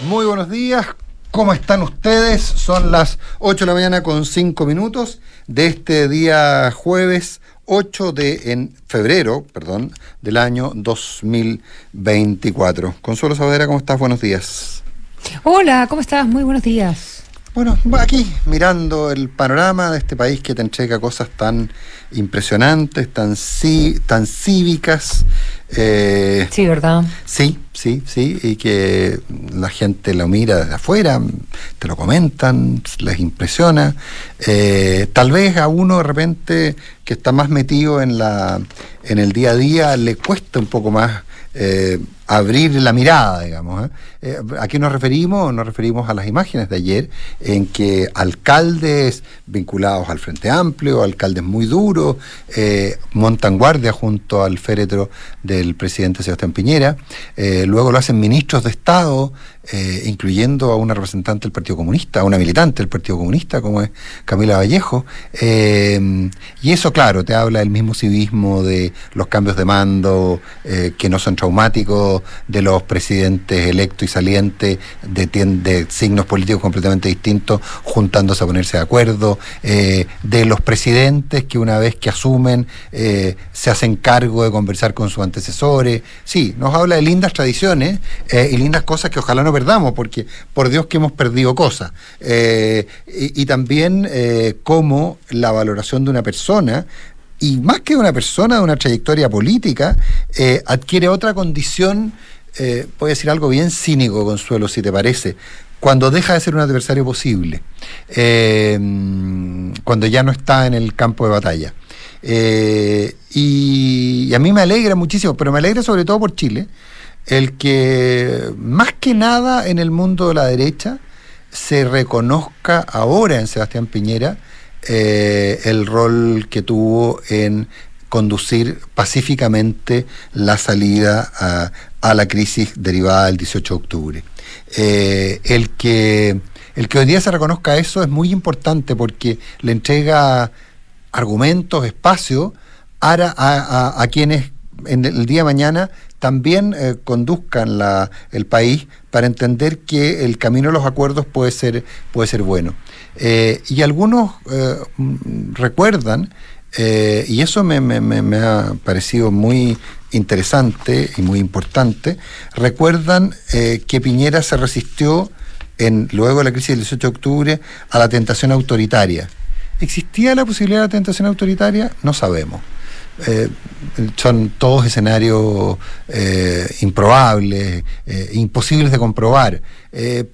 Muy buenos días. ¿Cómo están ustedes? Son las 8 de la mañana con 5 minutos de este día jueves 8 de en febrero, perdón, del año 2024. Consuelo Saavedra, ¿cómo estás? Buenos días. Hola, ¿cómo estás? Muy buenos días. Bueno, aquí mirando el panorama de este país que te entrega cosas tan impresionantes, tan, tan cívicas. Eh, sí, ¿verdad? Sí, sí, sí, y que la gente lo mira desde afuera, te lo comentan, les impresiona. Eh, tal vez a uno de repente que está más metido en, la, en el día a día le cuesta un poco más eh, abrir la mirada, digamos. ¿eh? Eh, ¿A qué nos referimos? Nos referimos a las imágenes de ayer en que alcaldes vinculados al Frente Amplio, alcaldes muy duros, montan guardia junto al féretro del presidente Sebastián Piñera, luego lo hacen ministros de Estado, incluyendo a una representante del Partido Comunista, a una militante del Partido Comunista, como es Camila Vallejo. y eso, claro, te habla del mismo civismo de los cambios de mando que no son traumáticos de los presidentes electos y salientes de, de signos políticos completamente distintos juntándose a ponerse de acuerdo, eh, de los presidentes que una vez que asumen eh, se hacen cargo de conversar con sus antecesores. Sí, nos habla de lindas tradiciones eh, y lindas cosas que ojalá no perdamos, porque por Dios que hemos perdido cosas. y, y, también cómo la valoración de una persona y más que una persona de una trayectoria política, eh, adquiere otra condición, eh, voy a decir algo bien cínico, Consuelo, si te parece, cuando deja de ser un adversario posible, eh, cuando ya no está en el campo de batalla. y, a mí me alegra muchísimo, pero me alegra sobre todo por Chile, el que más que nada en el mundo de la derecha se reconozca ahora en Sebastián Piñera eh, el rol que tuvo en conducir pacíficamente la salida a, la crisis derivada del 18 de octubre. Eh, el, que, el que hoy día se reconozca eso es muy importante porque le entrega argumentos, espacio a, a, quienes en el día de mañana también eh, conduzcan la, el país para entender que el camino de los acuerdos puede ser, puede ser bueno. Eh, y algunos eh, recuerdan, eh, y eso me, ha parecido muy interesante y muy importante, recuerdan que Piñera se resistió en, luego de la crisis del 18 de octubre a la tentación autoritaria. ¿Existía la posibilidad de la tentación autoritaria? No sabemos. Eh, son todos escenarios eh, improbables, eh, imposibles de comprobar,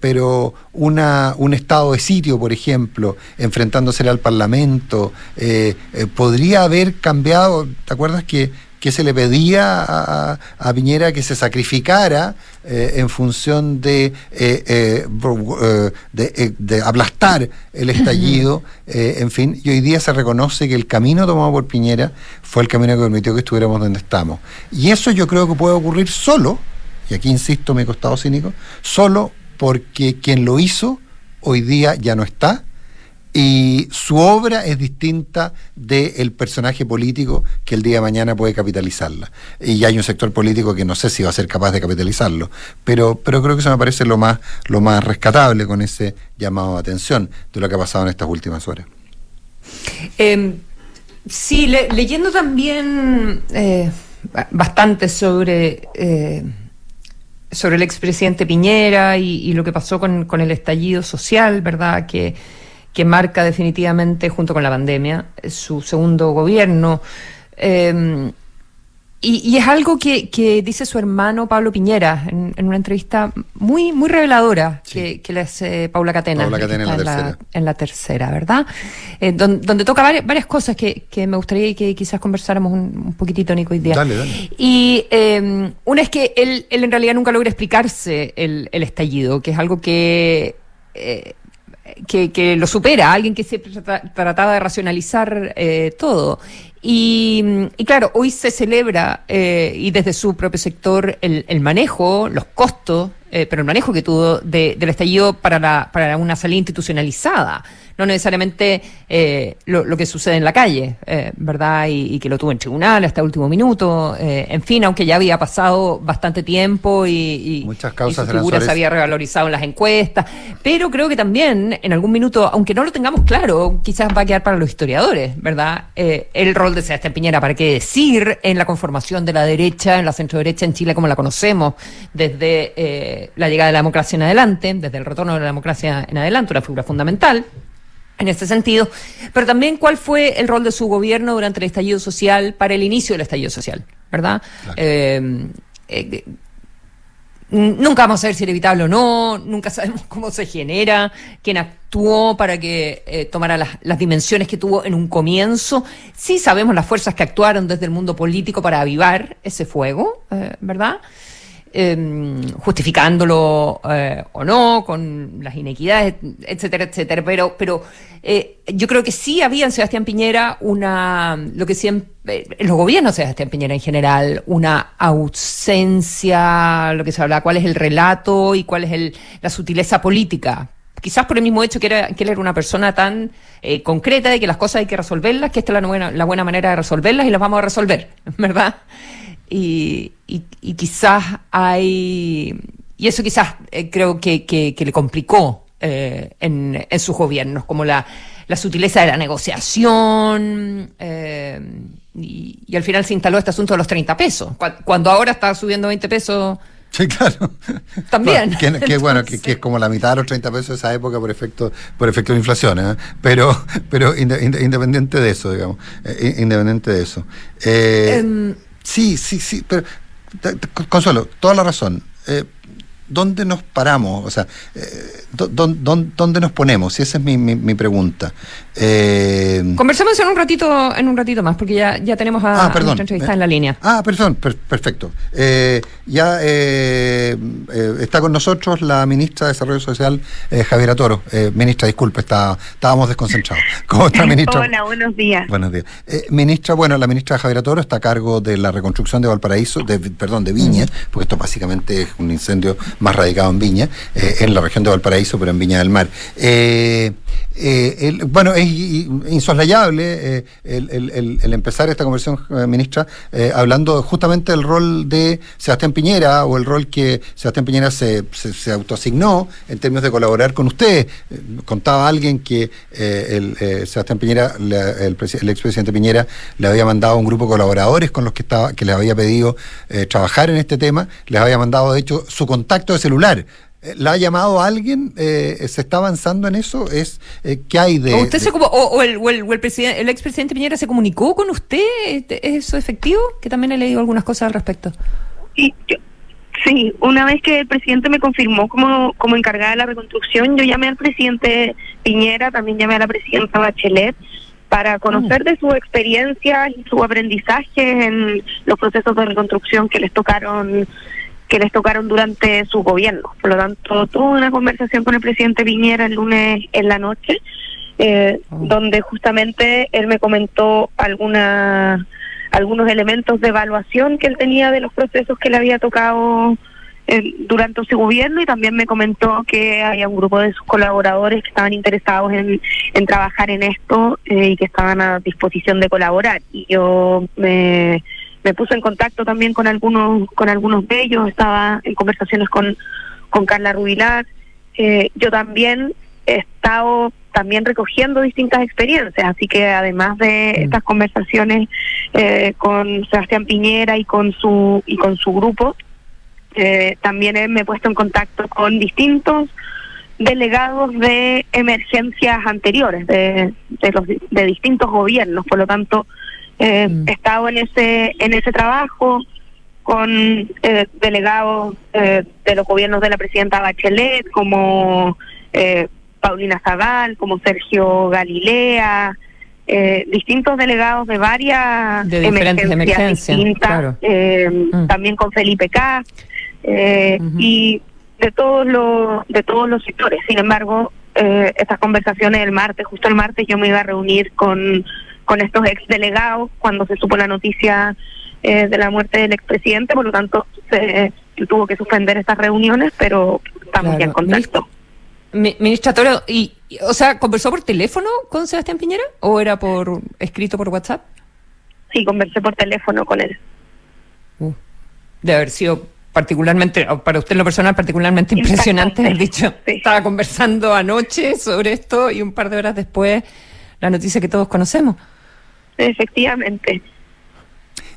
pero una, un estado de sitio, por ejemplo, enfrentándose al Parlamento, podría haber cambiado, ¿te acuerdas que que se le pedía a, Piñera que se sacrificara eh, en función de, eh, eh, de, aplastar el estallido, en fin, y hoy día se reconoce que el camino tomado por Piñera fue el camino que permitió que estuviéramos donde estamos. Y eso yo creo que puede ocurrir solo, y aquí insisto, me he costado cínico, solo porque quien lo hizo hoy día ya no está y su obra es distinta del personaje político que el día de mañana puede capitalizarla. Y hay un sector político que no sé si va a ser capaz de capitalizarlo, pero, pero creo que eso me parece lo más, lo más rescatable con ese llamado de atención de lo que ha pasado en estas últimas horas. Em, sí, leyendo también eh, bastante sobre... Eh, sobre el expresidente Piñera y, y, lo que pasó con, con el estallido social, ¿verdad? Que, que marca definitivamente, junto con la pandemia, su segundo gobierno. Em, y, es algo que, dice su hermano Pablo Piñera en, una entrevista muy muy reveladora que, le hace Paula Catena, Paula Catena en, la tercera. en la tercera, ¿verdad? Eh, donde, toca varias, cosas que, me gustaría que quizás conversáramos un, poquitito, Nico, hoy día. Dale, dale. Y em, una es que él, él en realidad nunca logra explicarse el, el estallido, que es algo que... Eh, que, lo supera, alguien que siempre trataba de racionalizar eh, todo. Y, claro, hoy se celebra, eh, y desde su propio sector, el, manejo, los costos eh, pero el manejo que tuvo del estallido para, la, para una salida institucionalizada no necesariamente eh, lo, que sucede en la calle, eh, ¿verdad? Y, que lo tuvo en tribunal hasta el último minuto. En fin, aunque ya había pasado bastante tiempo y, muchas causas su figura se había revalorizado en las encuestas. Pero creo que también en algún minuto, aunque no lo tengamos claro, quizás va a quedar para los historiadores, ¿verdad? el rol de Sebastián Piñera, ¿para qué decir? En la conformación de la derecha, en la centro derecha en Chile como la conocemos desde la llegada de la democracia en adelante, desde el retorno de la democracia en adelante, una figura fundamental en este sentido, pero también cuál fue el rol de su gobierno durante el estallido social, para el inicio del estallido social, ¿verdad? Eh, eh, nunca vamos a ver si era evitable o no, nunca sabemos cómo se genera, quién actuó para que eh, tomara las, las, dimensiones que tuvo en un comienzo. Sí sabemos las fuerzas que actuaron desde el mundo político para avivar ese fuego, ¿verdad? Em, justificándolo eh, o no, con las inequidades, etcétera, etcétera. Pero, pero eh, yo creo que sí había en Sebastián Piñera una, lo que siempre, en los gobiernos de Sebastián Piñera en general, una ausencia, lo que se habla, cuál es el relato y cuál es el, la sutileza política. Quizás por el mismo hecho que, era, que él era una persona tan eh, concreta de que las cosas hay que resolverlas, que esta es la buena, la buena manera de resolverlas y las vamos a resolver, ¿verdad? Y, y, quizás hay, y eso quizás eh, creo que, que, le complicó eh, en, en, sus gobiernos, como la, la sutileza de la negociación, eh, y, al final se instaló este asunto de los 30 pesos, cuando ahora está subiendo 20 pesos. Sí, claro. También. que, bueno, que, es como la mitad de los 30 pesos de esa época por efecto, por efecto de inflación, pero, pero independiente de eso, digamos, independiente de eso. Em, Sí, sí, sí, pero Consuelo, toda la razón. Eh, ¿Dónde nos paramos? O sea, eh, ¿dónde, nos ponemos? Y esa es mi, mi pregunta. Eh... Conversamos en un ratito, en un ratito más, porque ya, ya tenemos a, ah, nuestra entrevista en la línea. Ah, perdón, perfecto. Eh, ya eh, eh, está con nosotros la ministra de Desarrollo Social, Javiera Toro. ministra, disculpe, está, estábamos desconcentrados. ¿Cómo está, ministra? Hola, buenos días. Buenos días. ministra, bueno, la ministra Javiera Toro está a cargo de la reconstrucción de Valparaíso, de, perdón, de Viña, porque esto básicamente es un incendio más radicado en Viña, en la región de Valparaíso, pero en Viña del Mar. bueno, es insoslayable eh, el, empezar esta conversación, eh, ministra, eh, hablando justamente del rol de Sebastián Piñera o el rol que Sebastián Piñera se, se, autoasignó en términos de colaborar con usted. contaba alguien que Sebastián Piñera, el, expresidente Piñera, le había mandado un grupo de colaboradores con los que estaba, que les había pedido trabajar en este tema, les había mandado de hecho su contacto de celular ¿La ha llamado alguien? Eh, ¿Se está avanzando en eso? ¿Es eh, ¿Qué hay de...? ¿O, usted Se, o, el, o el, el, presidente, el expresidente Piñera se comunicó con usted? ¿Es eso efectivo? Que también he leído algunas cosas al respecto. Sí, sí, una vez que el presidente me confirmó como, como encargada de la reconstrucción, yo llamé al presidente Piñera, también llamé a la presidenta Bachelet, para conocer mm. de su experiencia y su aprendizaje en los procesos de reconstrucción que les tocaron que les tocaron durante su gobierno. Por lo tanto, tuve una conversación con el presidente Piñera el lunes en la noche, eh, oh. donde justamente él me comentó alguna, algunos elementos de evaluación que él tenía de los procesos que le había tocado eh, durante su gobierno y también me comentó que había un grupo de sus colaboradores que estaban interesados en, en trabajar en esto eh, y que estaban a disposición de colaborar. Y yo me me puse en contacto también con algunos con algunos de ellos, estaba en conversaciones con, con Carla Rubilar. Eh, yo también he estado también recogiendo distintas experiencias, así que además de mm. estas conversaciones eh, con Sebastián Piñera y con su y con su grupo, eh, también me he puesto en contacto con distintos delegados de emergencias anteriores de, de, los, de distintos gobiernos, por lo tanto eh, mm. He estado en ese, en ese trabajo con eh, delegados eh, de los gobiernos de la presidenta Bachelet, como eh, Paulina Zagal, como Sergio Galilea, distintos delegados de varias de emergencias, distintas, mm. también con Felipe K. y de todos los de todos los sectores. Sin embargo, estas conversaciones el martes, justo el martes, yo me iba a reunir con con estos ex delegados cuando se supo la noticia eh, de la muerte del expresidente, por lo tanto se, tuvo que suspender estas reuniones, pero estamos ya en contacto. Ministra, Toro, y, o sea, ¿conversó por teléfono con Sebastián Piñera o era por escrito por WhatsApp? Sí, conversé por teléfono con él. Uh, de haber sido particularmente, para usted lo personal, particularmente impresionante, el dicho. Estaba conversando anoche sobre esto y un par de horas después la noticia que todos conocemos. Efectivamente.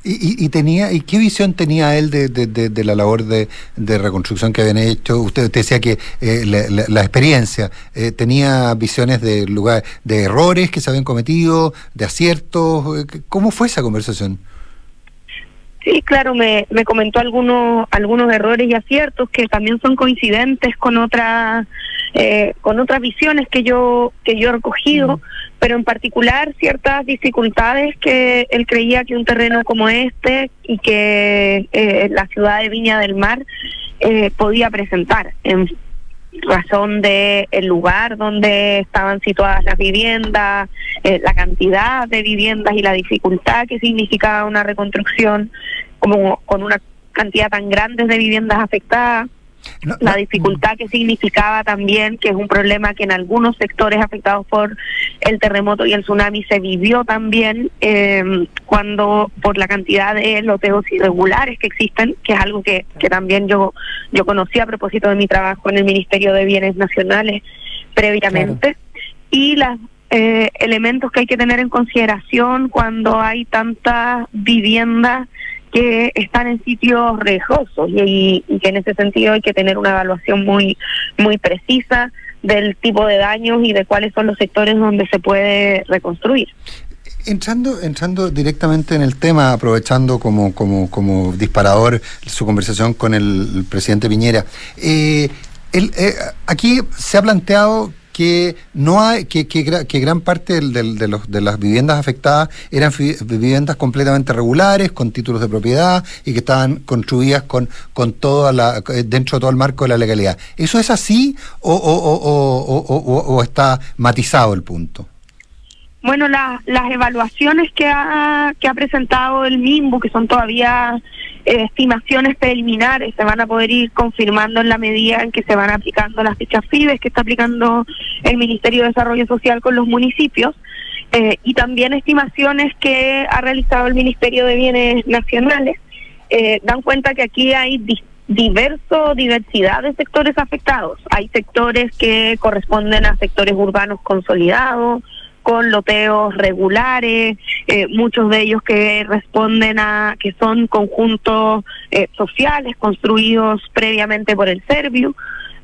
¿Y, tenía y qué visión tenía él de, de, la labor de, reconstrucción que habían hecho? Usted, decía que eh, la, experiencia eh, tenía visiones de lugar de errores que se habían cometido, de aciertos. Eh, ¿Cómo fue esa conversación? Sí, claro, me, me comentó algunos algunos errores y aciertos que también son coincidentes con otras eh, con otras visiones que yo que yo he recogido, pero en particular ciertas dificultades que él creía que un terreno como este y que eh, la ciudad de Viña del Mar eh, podía presentar en razón de el lugar donde estaban situadas las viviendas, eh, la cantidad de viviendas y la dificultad que significaba una reconstrucción como con una cantidad tan grande de viviendas afectadas la dificultad que significaba también, que es un problema que en algunos sectores afectados por el terremoto y el tsunami se vivió también eh, cuando por la cantidad de loteos irregulares que existen, que es algo que, que también yo, yo conocí a propósito de mi trabajo en el Ministerio de Bienes Nacionales previamente, y los eh, elementos que hay que tener en consideración cuando hay tantas viviendas que están en sitios riesgosos y, que en ese sentido hay que tener una evaluación muy muy precisa del tipo de daños y de cuáles son los sectores donde se puede reconstruir. Entrando, entrando directamente en el tema, aprovechando como, como, como disparador su conversación con el, presidente Piñera, eh, el, eh, aquí se ha planteado que no hay que, que, gran parte de, los, de las viviendas afectadas eran viviendas completamente regulares con títulos de propiedad y que estaban construidas con con toda la dentro de todo el marco de la legalidad. Eso es así o, o, está matizado el punto bueno las evaluaciones que ha que ha presentado el MIMBU que son todavía estimaciones preliminares se van a poder ir confirmando en la medida en que se van aplicando las fichas FIBES que está aplicando el Ministerio de Desarrollo Social con los municipios eh, y también estimaciones que ha realizado el Ministerio de Bienes Nacionales eh, dan cuenta que aquí hay diverso diversidad de sectores afectados. Hay sectores que corresponden a sectores urbanos consolidados, con loteos regulares, eh, muchos de ellos que responden a que son conjuntos eh, sociales construidos previamente por el Servio.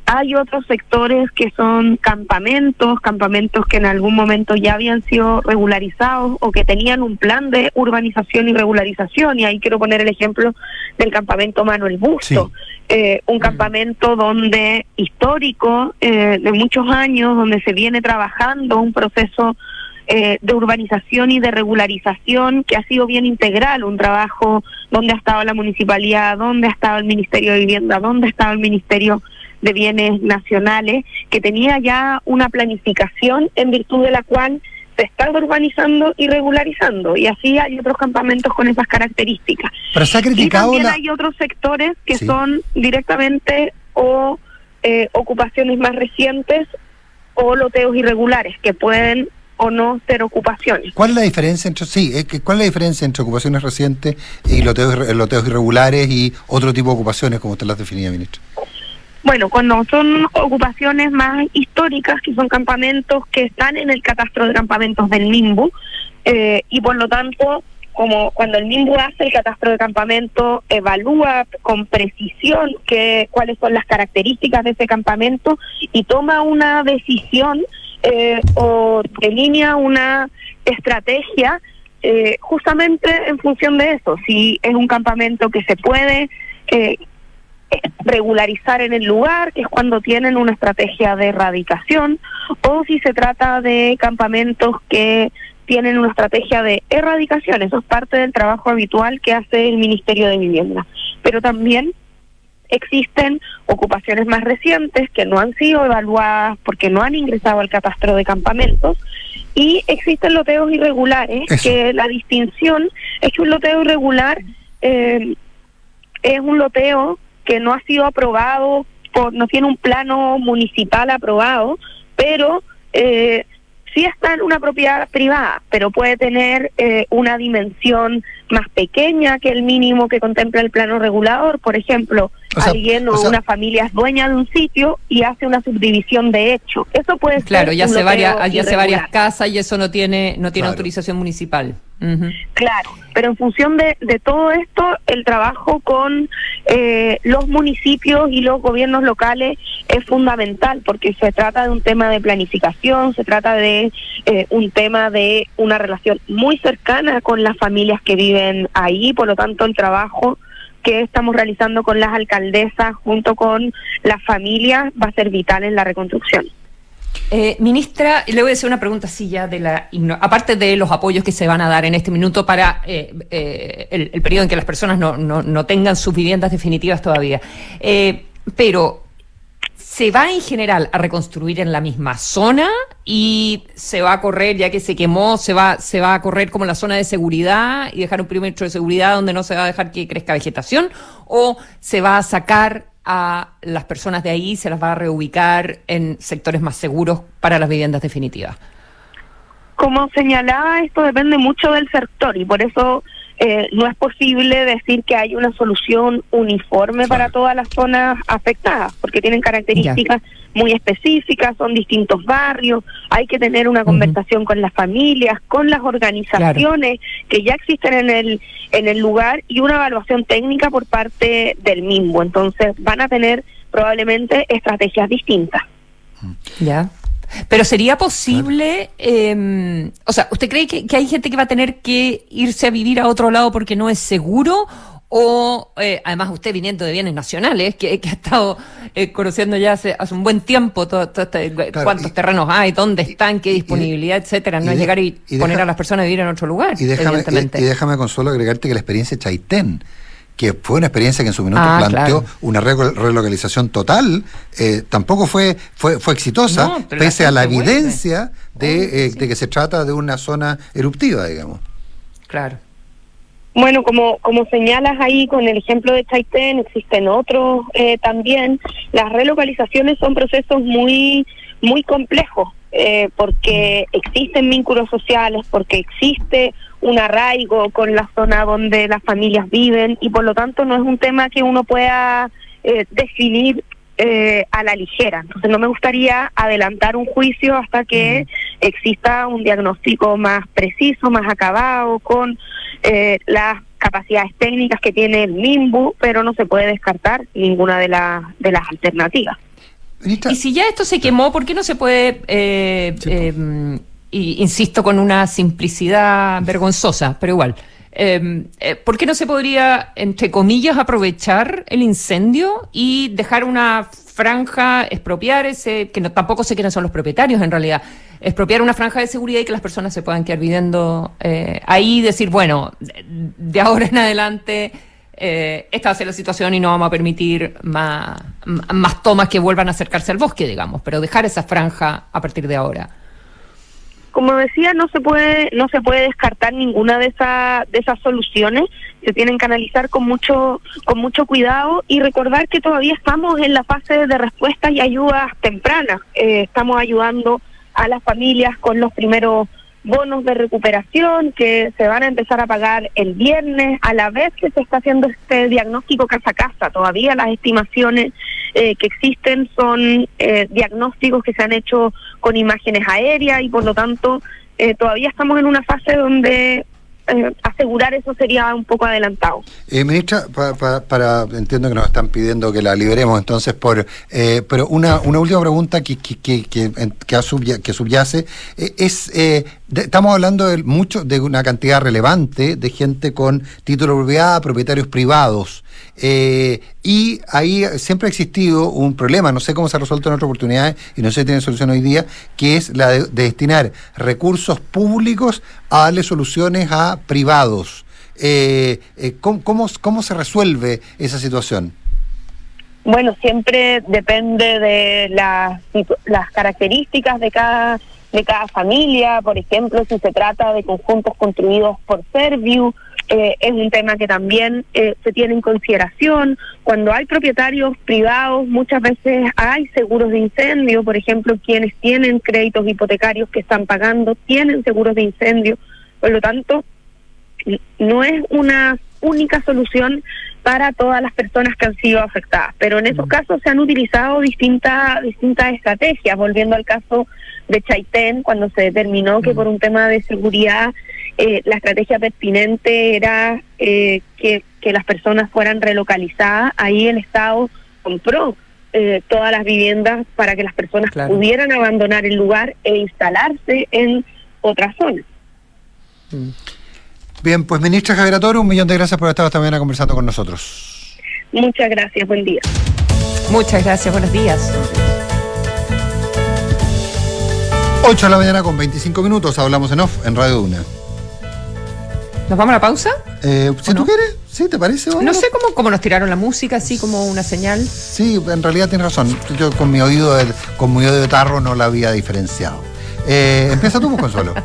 Hay otros sectores que son campamentos, campamentos que en algún momento ya habían sido regularizados o que tenían un plan de urbanización y regularización. Y ahí quiero poner el ejemplo del campamento Manuel Busto, eh, un mm. campamento donde histórico de muchos años, donde se viene trabajando un proceso eh, de urbanización y de regularización que ha sido bien integral, un trabajo donde ha estado la municipalidad, donde ha estado el Ministerio de Vivienda, donde ha estado el Ministerio de Bienes Nacionales, que tenía ya una planificación en virtud de la cual se está urbanizando y regularizando y así hay otros campamentos con esas características. Pero se ha criticado y también hay otros sectores que son directamente o eh, ocupaciones más recientes o loteos irregulares que pueden o no ser ocupaciones. ¿Cuál es la diferencia entre sí? Eh, ¿Cuál es la diferencia entre ocupaciones recientes y loteos, loteos irregulares y otro tipo de ocupaciones como usted las definía, ministro? Bueno, cuando son ocupaciones más históricas, que son campamentos que están en el catastro de campamentos del NIMBU, eh, y por lo tanto, como cuando el NIMBU hace el catastro de campamento, evalúa con precisión que, cuáles son las características de ese campamento y toma una decisión eh, o delinea una estrategia eh, justamente en función de eso. Si es un campamento que se puede eh, regularizar en el lugar, que es cuando tienen una estrategia de erradicación, o si se trata de campamentos que tienen una estrategia de erradicación. Eso es parte del trabajo habitual que hace el Ministerio de Vivienda. Pero también existen ocupaciones más recientes que no han sido evaluadas porque no han ingresado al catastro de campamentos. Y existen loteos irregulares que la distinción es que un loteo irregular eh, es un loteo que no ha sido aprobado, por, no tiene un plano municipal aprobado, pero eh, sí está en una propiedad privada, pero puede tener eh, una dimensión más pequeña que el mínimo que contempla el plano regulador. Por ejemplo, alguien o, una familia es dueña de un sitio y hace una subdivisión de hecho. Eso puede claro, ya hace varias, ya hace varias casas y eso no tiene no tiene autorización municipal. Claro, pero en función de, de, todo esto, el trabajo con eh, los municipios y los gobiernos locales es fundamental porque se trata de un tema de planificación, se trata de eh, un tema de una relación muy cercana con las familias que viven ahí, por lo tanto el trabajo que estamos realizando con las alcaldesas junto con las familias va a ser vital en la reconstrucción. Eh, ministra, le voy a hacer una pregunta así ya de la aparte de los apoyos que se van a dar en este minuto para eh, eh, el, periodo en que las personas no, no, no tengan sus viviendas definitivas todavía. pero se va en general a reconstruir en la misma zona y se va a correr, ya que se quemó, se va, se va a correr como la zona de seguridad y dejar un perímetro de seguridad donde no se va a dejar que crezca vegetación, o se va a sacar a las personas de ahí, se las va a reubicar en sectores más seguros para las viviendas definitivas? Como señalaba, esto depende mucho del sector y por eso eh, no es posible decir que hay una solución uniforme para todas las zonas afectadas, porque tienen características muy específicas, son distintos barrios, hay que tener una conversación con las familias, con las organizaciones que ya existen en el, en el lugar y una evaluación técnica por parte del mismo. Entonces van a tener probablemente estrategias distintas. Ya. Pero sería posible, eh, o sea, ¿usted cree que, que, hay gente que va a tener que irse a vivir a otro lado porque no es seguro? o eh, además usted viniendo de bienes nacionales, que, ha estado eh, conociendo ya hace, hace un buen tiempo todo, este, cuántos terrenos hay, dónde están, qué disponibilidad, etcétera, no es llegar y, poner a las personas a vivir en otro lugar. Y déjame, y, déjame Consuelo agregarte que la experiencia de Chaitén, que fue una experiencia que en su minuto ah, planteó una relocalización total, eh, tampoco fue, fue, fue exitosa, pese a la evidencia de, de que se trata de una zona eruptiva, digamos. Claro. Bueno, como, como señalas ahí con el ejemplo de Chaitén, existen otros eh, también. Las relocalizaciones son procesos muy, muy complejos eh, porque existen vínculos sociales, porque existe un arraigo con la zona donde las familias viven y por lo tanto no es un tema que uno pueda eh, definir eh, a la ligera. Entonces no me gustaría adelantar un juicio hasta que exista un diagnóstico más preciso, más acabado, con eh, las capacidades técnicas que tiene el MIMBU, pero no se puede descartar ninguna de, las de las alternativas. Y si ya esto se quemó, ¿por qué no se puede, eh, em, insisto, con una simplicidad vergonzosa, pero igual, em, eh, ¿por qué no se podría, entre comillas, aprovechar el incendio y dejar una franja, expropiar ese, que no, tampoco sé quiénes son los propietarios en realidad, expropiar una franja de seguridad y que las personas se puedan quedar viviendo eh, ahí decir, bueno, de ahora en adelante eh, esta va a ser la situación y no vamos a permitir más, más tomas que vuelvan a acercarse al bosque, digamos, pero dejar esa franja a partir de ahora como decía, no se puede no se puede descartar ninguna de esas de esas soluciones. Se tienen que analizar con mucho con mucho cuidado y recordar que todavía estamos en la fase de respuestas y ayudas tempranas. Eh, estamos ayudando a las familias con los primeros bonos de recuperación que se van a empezar a pagar el viernes, a la vez que se está haciendo este diagnóstico casa a casa. Todavía las estimaciones eh, que existen son eh, diagnósticos que se han hecho con imágenes aéreas y por lo tanto eh, todavía estamos en una fase donde asegurar eso sería un poco adelantado. ministra, para, entiendo que nos están pidiendo que la liberemos entonces por, pero una, una última pregunta que, que, que, que, que subyace es estamos hablando de mucho de una cantidad relevante de gente con título de propietarios privados. Eh, y ahí siempre ha existido un problema, no sé cómo se ha resuelto en otras oportunidades y no sé si tiene solución hoy día, que es la de, destinar recursos públicos a darle soluciones a privados. Eh, eh, ¿cómo, cómo, se resuelve esa situación? Bueno, siempre depende de las características de cada de cada familia, por ejemplo, si se trata de conjuntos construidos por Serviu, eh, es un tema que también eh, se tiene en consideración. Cuando hay propietarios privados, muchas veces hay seguros de incendio, por ejemplo, quienes tienen créditos hipotecarios que están pagando tienen seguros de incendio. Por lo tanto, no es una única solución para todas las personas que han sido afectadas, pero en esos mm. casos se han utilizado distintas distintas estrategias, volviendo al caso de Chaitén, cuando se determinó que mm. por un tema de seguridad eh, la estrategia pertinente era eh, que, las personas fueran relocalizadas, ahí el Estado compró eh, todas las viviendas para que las personas pudieran abandonar el lugar e instalarse en otra zona. Mm. Bien, pues ministra Javier Toro, un millón de gracias por estar esta mañana conversando con nosotros. Muchas gracias, buen día. Muchas gracias, buenos días. 8 de la mañana con 25 minutos, hablamos en off en Radio Una. ¿Nos vamos a la pausa? Eh, si tú quieres, ¿sí? ¿Te parece? No sé cómo, cómo nos tiraron la música, así como una señal. Sí, en realidad tienes razón. Yo con mi oído de, con mi oído de tarro no la había diferenciado. Eh, empieza tú, Consuelo.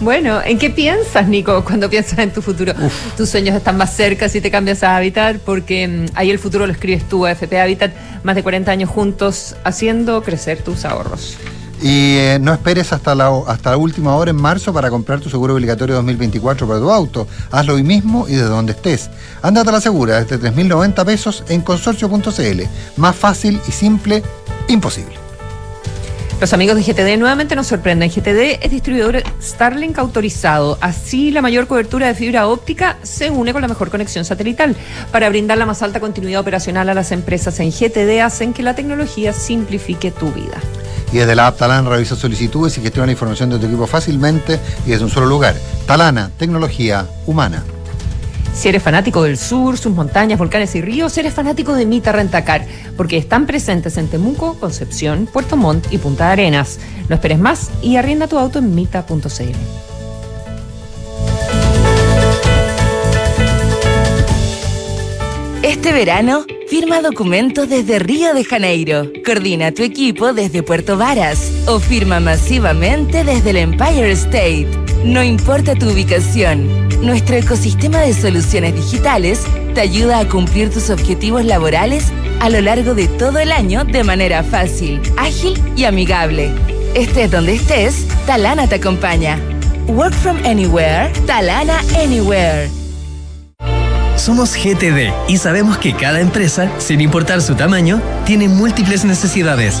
Bueno, ¿en qué piensas, Nico, cuando piensas en tu futuro? Tus sueños están más cerca si te cambias a Habitat, porque mm, ahí el futuro lo escribes tú, FP Habitat, más de 40 años juntos haciendo crecer tus ahorros. Y eh, no esperes hasta la, hasta la última hora en marzo para comprar tu seguro obligatorio 2024 para tu auto. Hazlo hoy mismo y desde donde estés. Ándate a la segura desde 3.090 pesos en consorcio.cl. Más fácil y simple, imposible. Los amigos de GTD nuevamente nos sorprenden. GTD es distribuidor Starlink autorizado. Así, la mayor cobertura de fibra óptica se une con la mejor conexión satelital. Para brindar la más alta continuidad operacional a las empresas en GTD, hacen que la tecnología simplifique tu vida. Y desde la app Talana revisa solicitudes y gestiona la información de tu equipo fácilmente y desde un solo lugar. Talana, tecnología humana. Si eres fanático del sur, sus montañas, volcanes y ríos, eres fanático de Mita Rentacar, porque están presentes en Temuco, Concepción, Puerto Montt y Punta Arenas. No esperes más y arrienda tu auto en mita.cl. Este verano, firma documentos desde Río de Janeiro, coordina tu equipo desde Puerto Varas o firma masivamente desde el Empire State. No importa tu ubicación nuestro ecosistema de soluciones digitales te ayuda a cumplir tus objetivos laborales a lo largo de todo el año de manera fácil, ágil y amigable. Estés donde estés, Talana te acompaña. Work from anywhere, Talana Anywhere. Somos GTD y sabemos que cada empresa, sin importar su tamaño, tiene múltiples necesidades.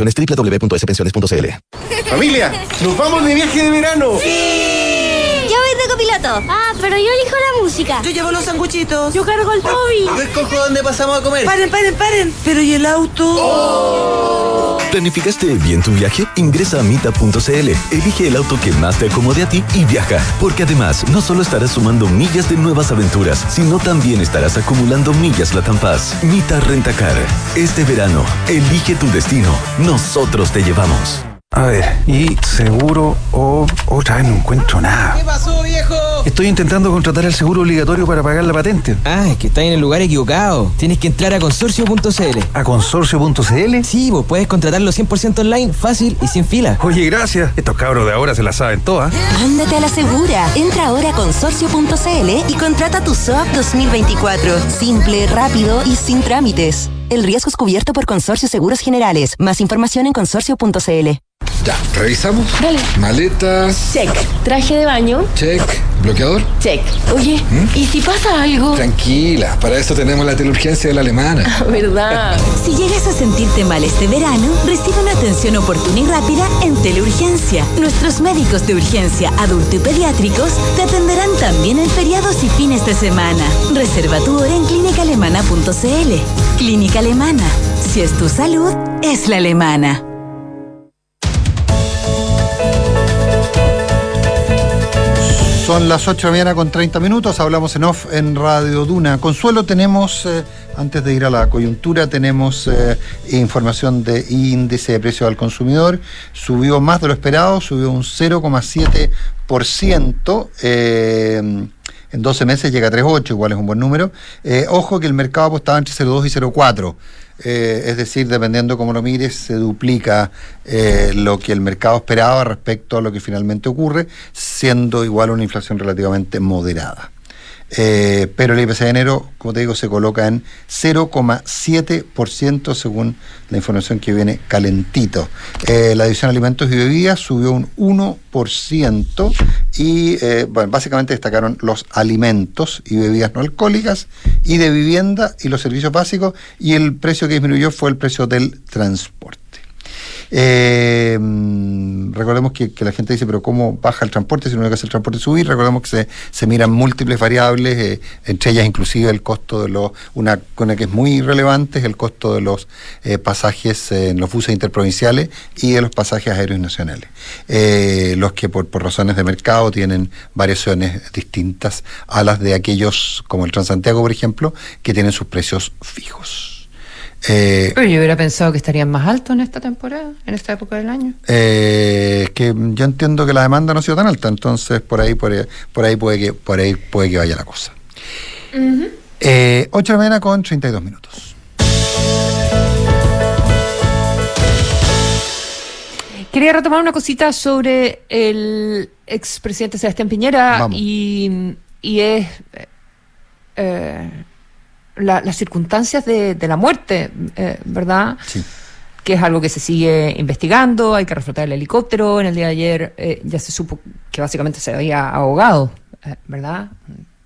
www.spensiones.cl. Familia, nos vamos de viaje de verano. ¡Sí! Ah, pero yo elijo la música. Yo llevo los sanguchitos. Yo cargo el Toby. Yo escojo dónde pasamos a comer. Paren, paren, paren. Pero ¿y el auto? Oh. ¿Planificaste bien tu viaje? Ingresa a mita.cl, elige el auto que más te acomode a ti y viaja. Porque además, no solo estarás sumando millas de nuevas aventuras, sino también estarás acumulando millas la Paz. Mita Rentacar. Este verano, elige tu destino. Nosotros te llevamos. A ver, y seguro o otra vez no encuentro nada. ¿Qué pasó, viejo? Estoy intentando contratar el seguro obligatorio para pagar la patente. Ah, es que está en el lugar equivocado. Tienes que entrar a consorcio.cl. ¿A consorcio.cl? Sí, vos puedes contratarlo 100% online, fácil y sin fila. Oye, gracias. Estos cabros de ahora se la saben todas. Ándate a la segura. Entra ahora a consorcio.cl y contrata tu SOAP 2024. Simple, rápido y sin trámites. El riesgo es cubierto por Consorcio Seguros Generales. Más información en consorcio.cl. Ya, revisamos. Dale. Maletas. Check. Traje de baño. Check. ¿Bloqueador? Check. Oye, ¿y si pasa algo? Tranquila, para eso tenemos la teleurgencia de la alemana. ¿Verdad? Si llegas a sentirte mal este verano, recibe una atención oportuna y rápida en Teleurgencia. Nuestros médicos de urgencia, adulto y pediátricos te atenderán también en feriados y fines de semana. Reserva tu hora en clínicaalemana.cl. Clínica Alemana. Si es tu salud, es la alemana. Son las 8 de la mañana con 30 minutos, hablamos en off en Radio Duna. Consuelo, tenemos, eh, antes de ir a la coyuntura, tenemos eh, información de índice de precios al consumidor. Subió más de lo esperado, subió un 0,7%. Eh, en 12 meses llega a 3,8, igual es un buen número. Eh, ojo que el mercado apostaba entre 0,2 y 0,4. Eh, es decir, dependiendo cómo lo mires, se duplica eh, lo que el mercado esperaba respecto a lo que finalmente ocurre, siendo igual una inflación relativamente moderada. Eh, pero el IPC de enero, como te digo, se coloca en 0,7% según la información que viene calentito. Eh, la división alimentos y bebidas subió un 1% y eh, básicamente destacaron los alimentos y bebidas no alcohólicas y de vivienda y los servicios básicos y el precio que disminuyó fue el precio del transporte. Eh, recordemos que, la gente dice, pero ¿cómo baja el transporte si no hay que hacer el transporte subir? Recordemos que se, se miran múltiples variables, eh, entre ellas inclusive el costo de los, una, una que es muy relevante es el costo de los eh, pasajes en los buses interprovinciales y de los pasajes aéreos nacionales. Los que por razones de mercado tienen variaciones distintas a las de aquellos como el Transantiago, por ejemplo, que tienen sus precios fijos. Eh, Pero yo hubiera pensado que estarían más altos en esta temporada, en esta época del año. Eh, que yo entiendo que la demanda no ha sido tan alta, entonces por ahí, por ahí, por ahí puede que, por ahí puede que vaya la cosa. Eh, 8 de la mañana con 32 minutos. Quería retomar una cosita sobre el expresidente Sebastián Piñera Vamos. y, y es eh, la- las circunstancias de, de la muerte, eh, ¿verdad? Sí. Que es algo que se sigue investigando, hay que reflotar el helicóptero. En el día de ayer eh, ya se supo que básicamente se había ahogado, eh, ¿verdad?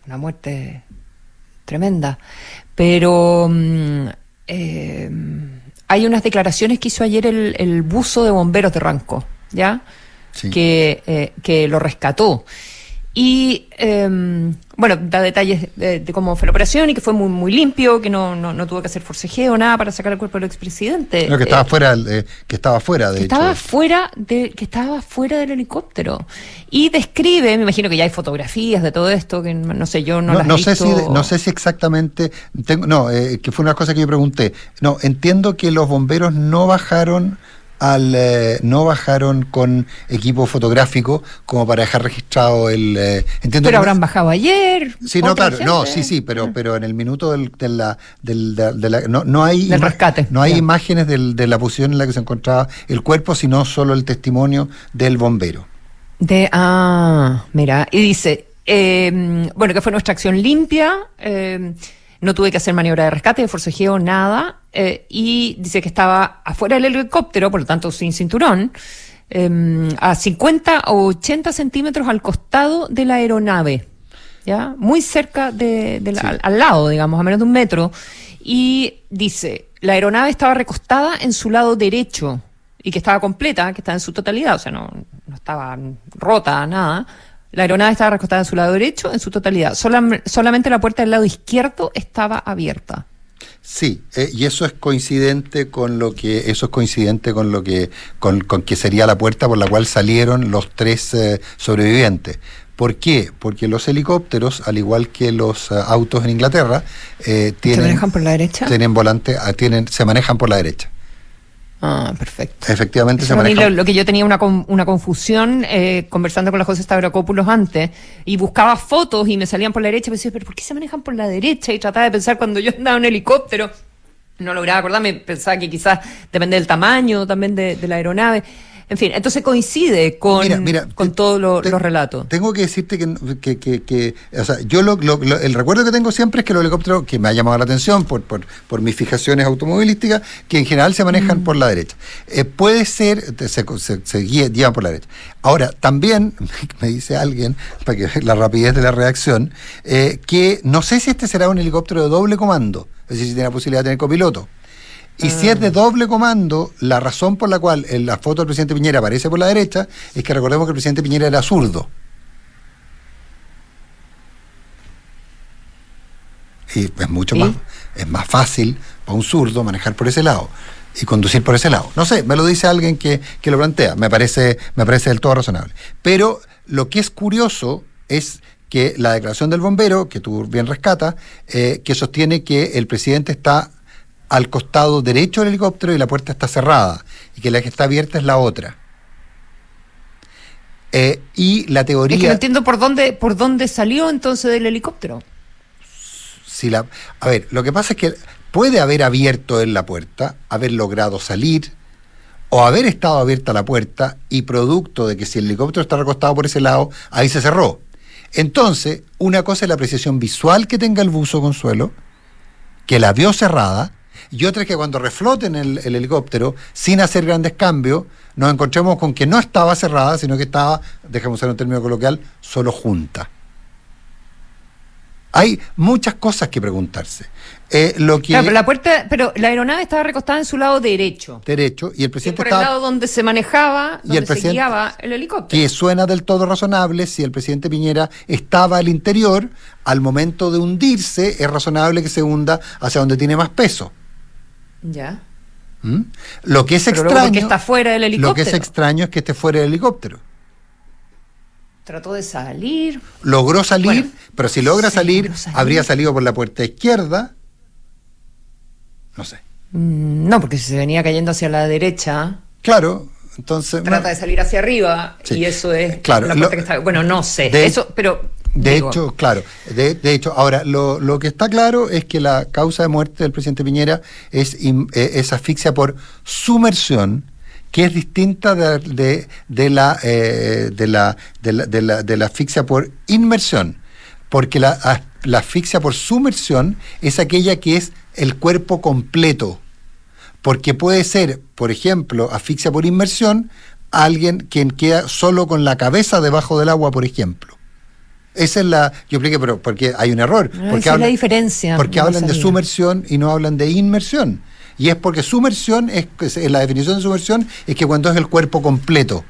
Una muerte tremenda. Pero mm, eh, hay unas declaraciones que hizo ayer el, el buzo de bomberos de Ranco, ¿ya? Sí. Que, eh, que lo rescató. Y eh, bueno, da detalles de, de cómo fue la operación y que fue muy, muy limpio, que no, no, no tuvo que hacer forcejeo, nada para sacar el cuerpo del expresidente. No, que estaba Eh, fuera, eh, que estaba fuera, de que hecho. estaba fuera de que estaba fuera del helicóptero y describe me imagino que ya hay fotografías de todo esto que no sé yo no, No, las no sé si, no sé si exactamente, tengo, no, eh, que fue una cosa que yo pregunté. No, entiendo que los bomberos no bajaron al, eh, no bajaron con equipo fotográfico como para dejar registrado el. eh, entiendo pero habrán bajado ayer Sí, no, claro, no, sí, sí, pero, pero en el minuto del, de la, del, de, la- no, no hay Del rescate, no hay imágenes del- de la posición en la que se encontraba el cuerpo, sino solo el testimonio del bombero. De, ah, mira, y dice, eh, bueno, que fue nuestra acción limpia, eh, no tuve que hacer maniobra de rescate, de forcejeo, nada, eh, y dice que estaba afuera del helicóptero, por lo tanto sin cinturón, eh, a 50 o 80 centímetros al costado de la aeronave, ¿ya? Muy cerca de, de la- al, al lado, digamos, a menos de un metro, y dice, la aeronave estaba recostada en su lado derecho, y que estaba completa, que estaba en su totalidad, o sea, no, no estaba rota, nada. La aeronave estaba recostada en su lado derecho, en su totalidad. Solam- solamente la puerta del lado izquierdo estaba abierta. Sí, eh, y eso es coincidente con lo que eso es coincidente con lo que con, con que sería la puerta por la cual salieron los tres eh, sobrevivientes. ¿Por qué? Porque los helicópteros, al igual que los eh, autos en Inglaterra, eh, ¿Se tienen manejan por la derecha? tienen volante, ah, tienen se manejan por la derecha. Ah, perfecto. Efectivamente Eso se a mí manejan. lo, lo que yo tenía una, una confusión eh, conversando con la José Stavrakopoulos antes y buscaba fotos y me salían por la derecha y me decía, pero ¿por qué se manejan por la derecha? Y trataba de pensar cuando yo andaba en helicóptero, no lograba acordarme, pensaba que quizás depende del tamaño también de, de la aeronave. En fin, entonces coincide con, con todos los relatos. Tengo que decirte que, que, que, o sea, yo lo, el recuerdo que tengo siempre es que los helicópteros, que me ha llamado la atención por, por, por mis fijaciones automovilísticas, que en general se manejan mm. por la derecha. Eh, puede ser, se, se, llevan por la derecha. Ahora, también me dice alguien, para que la rapidez de la reacción, eh, que no sé si este será un helicóptero de doble comando, es decir, si tiene la posibilidad de tener copiloto. Y si es de doble comando, la razón por la cual en la foto del presidente Piñera aparece por la derecha es que recordemos que el presidente Piñera era zurdo. Y es mucho más, es más fácil para un zurdo manejar por ese lado y conducir por ese lado. No sé, me lo dice alguien que, lo plantea, me parece, me parece del todo razonable. Pero lo que es curioso es que la declaración del bombero, que tú bien rescatas, eh, que sostiene que el presidente está al costado derecho del helicóptero y la puerta está cerrada y que la que está abierta es la otra. Eh, y la teoría... Es que no entiendo por dónde, por dónde salió entonces del helicóptero. Si la, a ver, lo que pasa es que puede haber abierto en la puerta, haber logrado salir, o haber estado abierta la puerta y producto de que si el helicóptero está recostado por ese lado, ahí se cerró. Entonces, una cosa es la apreciación visual que tenga el buzo Consuelo, que la vio cerrada, y otra es que cuando refloten el, el helicóptero, sin hacer grandes cambios, nos encontremos con que no estaba cerrada, sino que estaba, dejemos usar un término coloquial, solo junta. Hay muchas cosas que preguntarse. Eh, lo que... pero la puerta, pero la aeronave estaba recostada en su lado derecho. Derecho, y el presidente por el lado donde se manejaba, donde el se guiaba el helicóptero. Que suena del todo razonable si el presidente Piñera estaba al interior, al momento de hundirse, es razonable que se hunda hacia donde tiene más peso. Ya. ¿Mm? Lo que es extraño. está fuera del helicóptero. Lo que es extraño es que esté fuera del helicóptero. Trató de salir. Logró salir, pero si logra salir, habría salido por la puerta izquierda. No sé. Mm, no, porque si se venía cayendo hacia la derecha. Claro, entonces. Trata de salir hacia arriba y eso es. Claro. La puerta que está, bueno, no sé. eso, pero de hecho, claro, de, hecho, ahora, lo, lo, que está claro es que la causa de muerte del presidente Piñera es, eh, es asfixia por sumersión, que es distinta de, de, la, eh, de, la, de, la, de, la, asfixia por inmersión, porque la, la asfixia por sumersión es aquella que es el cuerpo completo, porque puede ser, por ejemplo, asfixia por inmersión, alguien quien queda solo con la cabeza debajo del agua, por ejemplo. Esa es la. Yo expliqué, pero porque hay un error. porque es la diferencia. Porque hablan de sumersión y no hablan de inmersión. Y es porque sumersión es, la definición de sumersión es que cuando es el cuerpo completo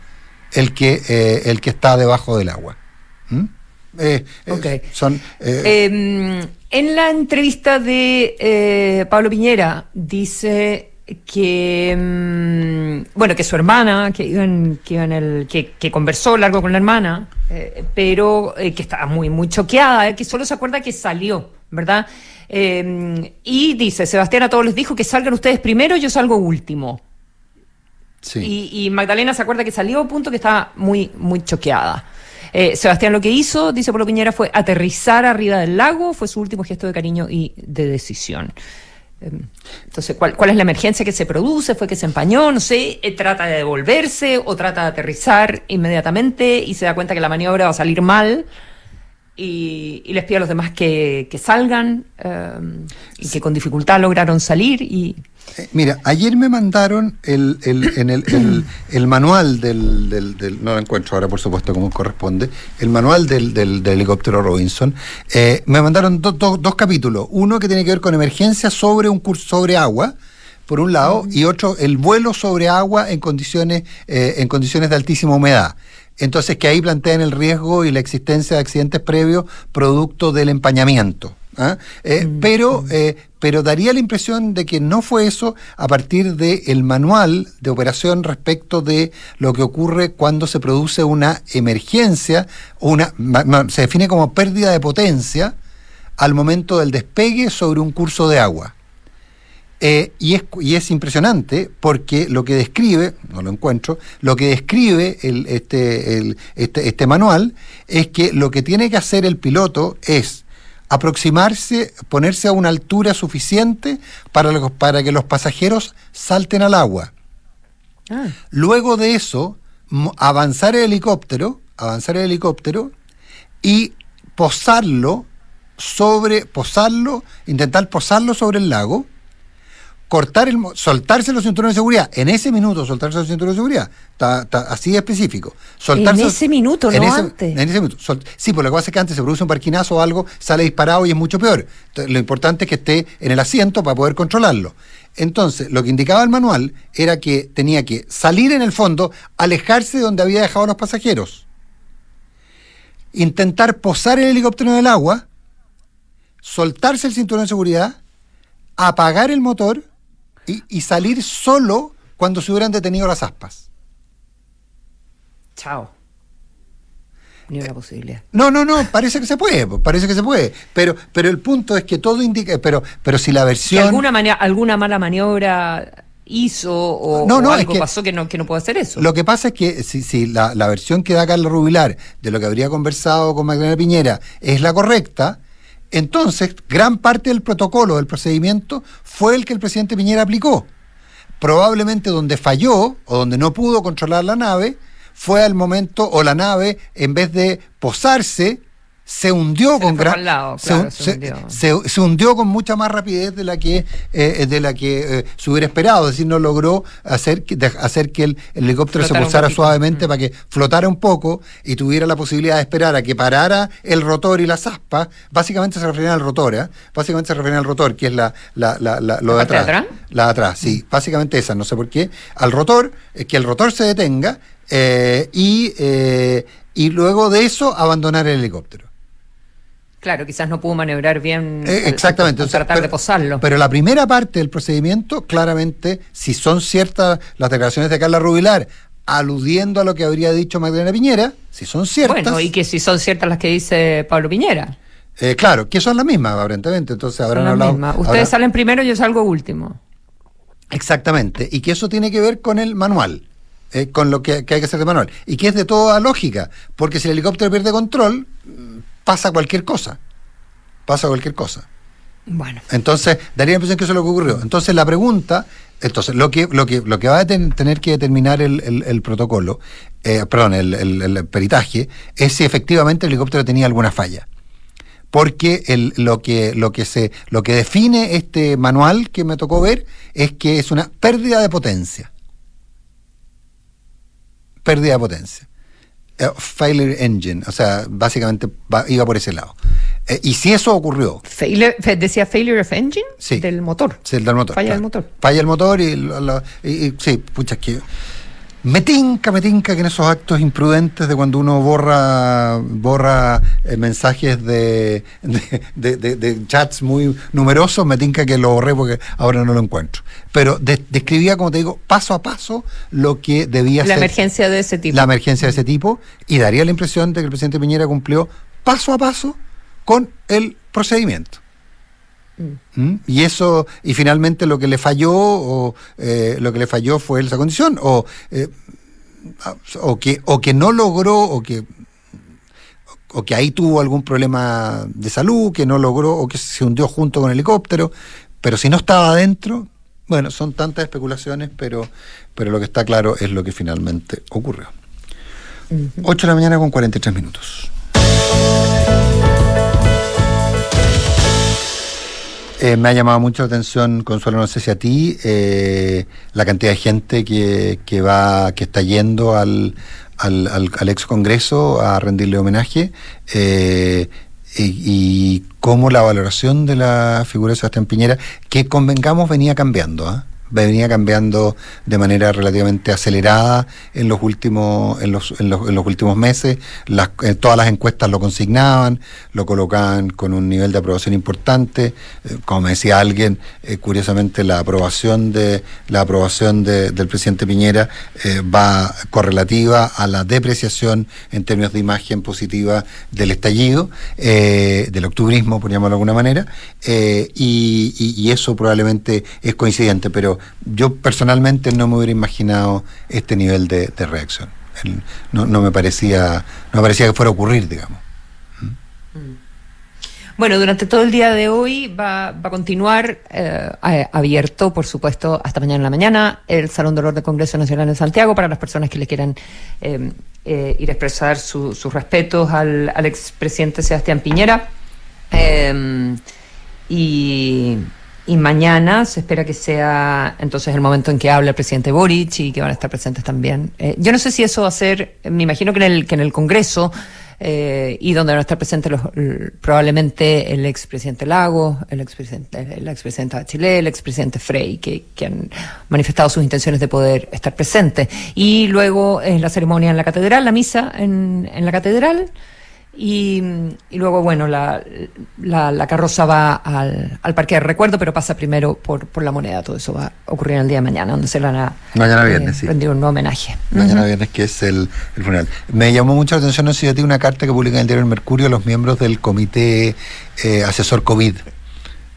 el que eh, el que está debajo del agua. ¿Mm? Eh, eh, son, em, en la entrevista de Pablo Piñera dice que mm, bueno que su hermana que iba en, que, en el, que, que, conversó largo con la hermana eh, pero eh, que estaba muy muy choqueada eh, que solo se acuerda que salió verdad y dice Sebastián a todos les dijo que salgan ustedes primero yo salgo último sí. y, y, Magdalena se acuerda que salió punto que estaba muy muy choqueada Sebastián lo que hizo, dice Polo Piñera, fue aterrizar arriba del lago, fue su último gesto de cariño y de decisión. Em, entonces, ¿cuál, ¿cuál, es la emergencia que se produce? ¿Fue que se empañó? No sé, eh, trata de devolverse o trata de aterrizar inmediatamente y se da cuenta que la maniobra va a salir mal y, les pide a los demás que, salgan em, y que con dificultad lograron salir y... Eh, mira, ayer me mandaron el, el, en el, el, manual del, del, No lo encuentro ahora, por supuesto, como corresponde. El manual del, del, helicóptero Robinson. Eh, me mandaron dos capítulos. Uno que tiene que ver con emergencia sobre un curso sobre agua por un lado, y otro, el vuelo sobre agua en condiciones, eh, en condiciones de altísima humedad. Entonces, que ahí plantean el riesgo y la existencia de accidentes previos producto del empañamiento. ¿ah? Eh, mm, pero, mm. Pero daría la impresión de que no fue eso a partir del manual de operación respecto de lo que ocurre cuando se produce una emergencia, una, se define como pérdida de potencia al momento del despegue sobre un curso de agua. Eh, y, es, y es impresionante porque lo que describe, no lo encuentro, lo que describe el, este, este, este manual es que lo que tiene que hacer el piloto es aproximarse, ponerse a una altura suficiente para, para que los pasajeros salten al agua. Ah. Luego de eso, avanzar el helicóptero, avanzar el helicóptero y posarlo sobre, posarlo, intentar posarlo sobre el lago, cortar el, soltarse los cinturones de seguridad. En ese minuto, soltarse los cinturones de seguridad. Está, así de específico. Soltarse En ese minuto, en no ese- antes. en ese minuto. Sol- sí, porque lo que pasa es que antes se produce un parquinazo o algo, sale disparado y es mucho peor. Entonces, lo importante es que esté en el asiento para poder controlarlo. Entonces, lo que indicaba el manual era que tenía que salir en el fondo, alejarse de donde había dejado a los pasajeros, intentar posar el helicóptero en el agua, soltarse el cinturón de seguridad, apagar el motor y, y salir solo cuando se hubieran detenido las aspas. Chao. Ni una posibilidad. No, no, no, parece que se puede, parece que se puede. Pero, pero el punto es que todo indica, pero, pero si la Que versión. alguna, mania- alguna mala maniobra hizo o, No, o no, es algo que- pasó que no, que no puede hacer eso. Lo que pasa es que si, si la, la versión que da Carlos Rubilar de lo que habría conversado con Magdalena Piñera es la correcta, entonces gran parte del protocolo, del procedimiento, fue el que el presidente Piñera aplicó. Probablemente donde falló o donde no pudo controlar la nave fue al momento o la nave, en vez de posarse, se hundió Se con gran lado, se, claro, se se- hundió. se- se hundió con mucha más rapidez de la que eh, de la que eh, se hubiera esperado, es decir, no logró hacer que, de- hacer que el, el helicóptero Flotara se poquito. suavemente para que flotara un poco y tuviera la posibilidad de esperar a que parara el rotor y las aspas. Básicamente se referían al rotor, ¿eh? Básicamente se referían al rotor, que es la, la, la- la- lo ¿La de parte de atrás. atrás? La de atrás, sí. Básicamente esa, no sé por qué. Al rotor, eh, que el rotor se detenga eh, y, eh, y luego de eso abandonar el helicóptero. Claro, quizás no pudo maniobrar bien. Eh, al- exactamente. al o sea, tratar de posarlo. Pero la primera parte del procedimiento, claramente, si son ciertas las declaraciones de Carla Rubilar, aludiendo a lo que habría dicho Magdalena Piñera, si son ciertas. bueno, y que si son ciertas las que dice Pablo Piñera. eh, claro, que son las mismas, aparentemente. Entonces habrán las hablado. mismas. Ustedes habrán- salen primero, yo salgo último. Exactamente. Y que eso tiene que ver con el manual. eh, con lo que, que hay que hacer de manual. Y que es de toda lógica. Porque si el helicóptero pierde control, pasa cualquier cosa. Pasa cualquier cosa. Bueno. Entonces, daría la impresión que eso es lo que ocurrió. Entonces, la pregunta, entonces, lo que, lo que, lo que va a ten- tener que determinar el, el- el protocolo, eh, perdón, el, el- el peritaje, es si efectivamente el helicóptero tenía alguna falla. Porque el, lo, que, lo, que se, lo que define este manual que me tocó ver es que es una pérdida de potencia. Pérdida de potencia. Eh, failure engine, o sea, básicamente va- iba por ese lado. Eh, y si eso ocurrió, Failure- decía failure of engine Sí. del motor. Sí, el del motor. Falla claro. el motor. Falla el motor y, lo- lo- y- y- sí, pucha, que me tinca, me tinca que en esos actos imprudentes de cuando uno borra borra eh, mensajes de, de, de- de- de chats muy numerosos, me tinca que lo borré porque ahora no lo encuentro. Pero de- describía, como te digo, paso a paso lo que debía La ser emergencia de ese tipo. la emergencia de ese tipo y daría la impresión de que el presidente Piñera cumplió paso a paso con el procedimiento. ¿Mm? Y eso, y finalmente lo que le falló, o eh, lo que le falló fue esa condición, o, eh, o, que, o que no logró, o que, o que ahí tuvo algún problema de salud, que no logró, o que se hundió junto con el helicóptero, pero si no estaba adentro, bueno, son tantas especulaciones, pero, pero lo que está claro es lo que finalmente ocurrió. 8 de la mañana con 43 minutos. Eh, me ha llamado mucho la atención, Consuelo, no sé si a ti, eh, la cantidad de gente que, que va, que está yendo al, al, al- ex Congreso a rendirle homenaje eh, y, y cómo la valoración de la figura de Sebastián Piñera, que convengamos venía cambiando, ¿ah? Venía cambiando de manera relativamente acelerada en los últimos en los, en los, en los últimos meses. Eh, todas las encuestas lo consignaban lo colocaban con un nivel de aprobación importante. Eh, como me decía alguien eh, curiosamente la aprobación de la aprobación de- del presidente Piñera va correlativa a la depreciación en términos de imagen positiva del estallido del octubrismo por llamarlo de alguna manera y eso probablemente es coincidente pero yo personalmente no me hubiera imaginado este nivel de, reacción. No, no me parecía no parecía que fuera a ocurrir digamos. Bueno, durante todo el día de hoy va, va a continuar eh, abierto, por supuesto, hasta mañana en la mañana, el Salón de Honor del Congreso Nacional en Santiago para las personas que le quieran eh, eh, ir a expresar sus respetos al, al expresidente Sebastián Piñera. Eh, y, y mañana se espera que sea entonces el momento en que hable el presidente Boric y que van a estar presentes también. Eh, yo no sé si eso va a ser, me imagino que en el, que en el Congreso eh, y donde van a estar presentes los, probablemente el expresidente Lago, el expresidente, la expresidenta de Chile, el expresidente Frey, que, que, han manifestado sus intenciones de poder estar presentes. Y luego en la ceremonia en la catedral, la misa en, en la catedral. Y, y, luego, bueno, la, la, la carroza va al, al, parque de recuerdo, pero pasa primero por, por la moneda. Todo eso va a ocurrir el día de mañana, donde se le van a mañana viernes, eh, rendir un nuevo homenaje. Mañana uh -huh. viernes, que es el, el, funeral. Me llamó mucho la atención, no sé si a una carta que publica en el diario El Mercurio los miembros del comité eh, asesor COVID.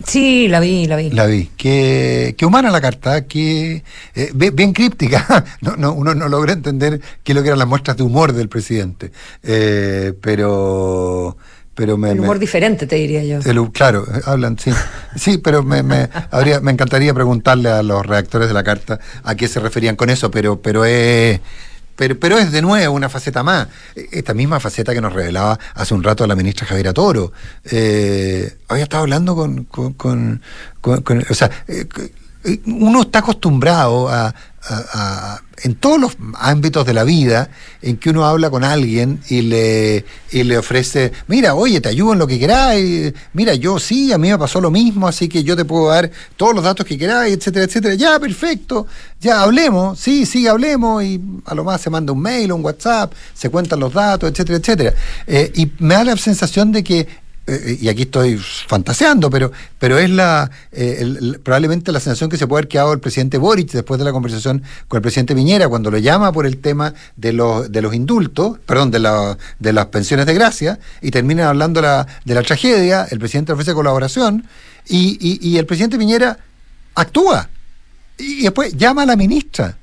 Sí, la vi, la vi. La vi. Qué, qué humana la carta, qué, eh, bien críptica. No, no, uno no logra entender qué es lo que eran las muestras de humor del presidente. Eh, pero. Pero me, el humor me, diferente, te diría yo. El, claro, hablan, sí. Sí, pero me, me, habría, me encantaría preguntarle a los redactores de la carta a qué se referían con eso, pero, pero es. Pero, pero, es de nuevo una faceta más. Esta misma faceta que nos revelaba hace un rato la ministra Javiera Toro. Eh, había estado hablando con. con, con, o sea, eh, uno está acostumbrado a, en todos los ámbitos de la vida en que uno habla con alguien y le, y le ofrece, mira, oye, te ayudo en lo que queráis, mira, yo sí, a mí me pasó lo mismo, así que yo te puedo dar todos los datos que queráis, etcétera, etcétera. Ya, perfecto, ya hablemos, sí, sí, hablemos, y a lo más se manda un mail un WhatsApp, se cuentan los datos, etcétera, etcétera. Eh, y me da la sensación de que y aquí estoy fantaseando, pero, pero es la eh, el, probablemente la sensación que se puede haber quedado el presidente Boric después de la conversación con el presidente Piñera, cuando lo llama por el tema de los, de los indultos, perdón, de, la, de las pensiones de gracia, y terminan hablando la, de la tragedia, el presidente ofrece colaboración, y, y, y el presidente Piñera actúa, y después llama a la ministra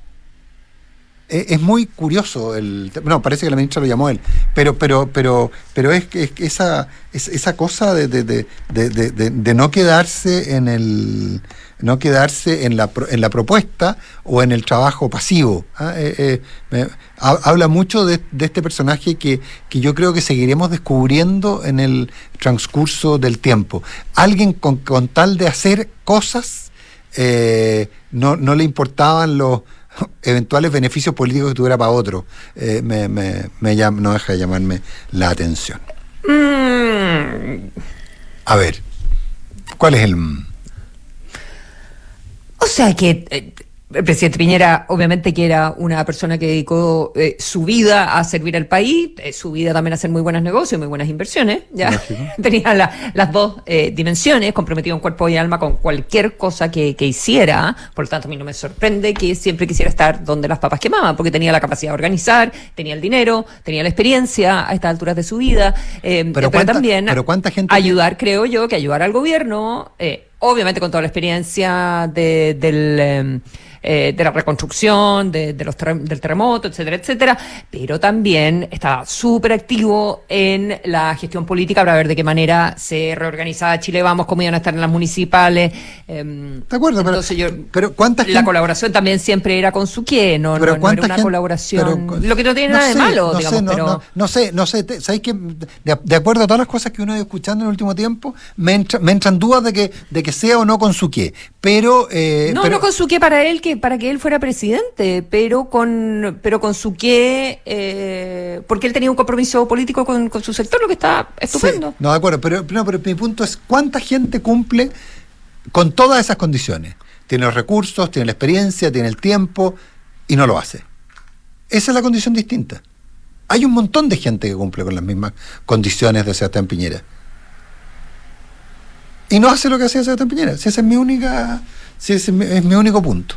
es muy curioso el no parece que la ministra lo llamó él pero pero pero pero es que esa esa cosa de, de, de, no quedarse en el no quedarse en la, en la propuesta o en el trabajo pasivo. ¿ah? Eh, eh, habla mucho de, este personaje que, que yo creo que seguiremos descubriendo en el transcurso del tiempo. Alguien con, con tal de hacer cosas, eh, no, no le importaban los eventuales beneficios políticos que tuviera para otro, eh, me, me, me llama, no deja de llamarme la atención. Mm. A ver, ¿cuál es el...? O sea que... Eh, el presidente Piñera, obviamente, que era una persona que dedicó eh, su vida a servir al país, eh, su vida también a hacer muy buenos negocios, muy buenas inversiones. Ya tenía la, las dos eh, dimensiones, comprometido en cuerpo y alma con cualquier cosa que, que, hiciera. Por lo tanto, a mí no me sorprende que siempre quisiera estar donde las papas quemaban, porque tenía la capacidad de organizar, tenía el dinero, tenía la experiencia a estas alturas de su vida. pero, pero cuánta, también pero cuánta gente ayudar, creo yo, que ayudar al gobierno. obviamente con toda la experiencia de, del eh, de la reconstrucción, de, de los del terremoto, etcétera, etcétera, pero también está súper activo en la gestión política para ver de qué manera se reorganizaba Chile Vamos, cómo iban a estar en las municipales. Eh, de acuerdo, pero, yo, pero ¿cuánta La gente? colaboración también siempre era con su qué, no, pero no, no era una gente? colaboración. Pero, lo que no tiene no nada sé, de malo, no digamos, sé, no, pero. No, sé, no sé, te, ¿sabéis que de, de, acuerdo a todas las cosas que uno ha ido escuchando en el último tiempo, me, entra, me entran dudas de que, de que sea o no con su qué. Pero. Eh, no, pero, no con su qué para él, que para que él fuera presidente, pero con, pero con su qué, eh, porque él tenía un compromiso político con, su sector, lo que está estupendo. No, de acuerdo, pero, no, pero mi punto es: ¿cuánta gente cumple con todas esas condiciones? Tiene los recursos, tiene la experiencia, tiene el tiempo y no lo hace. Esa es la condición distinta. Hay un montón de gente que cumple con las mismas condiciones de Sebastián Piñera. Y no hace lo que hacía Sebastián Piñera. Si esa es mi única, si ese es mi, es mi único punto.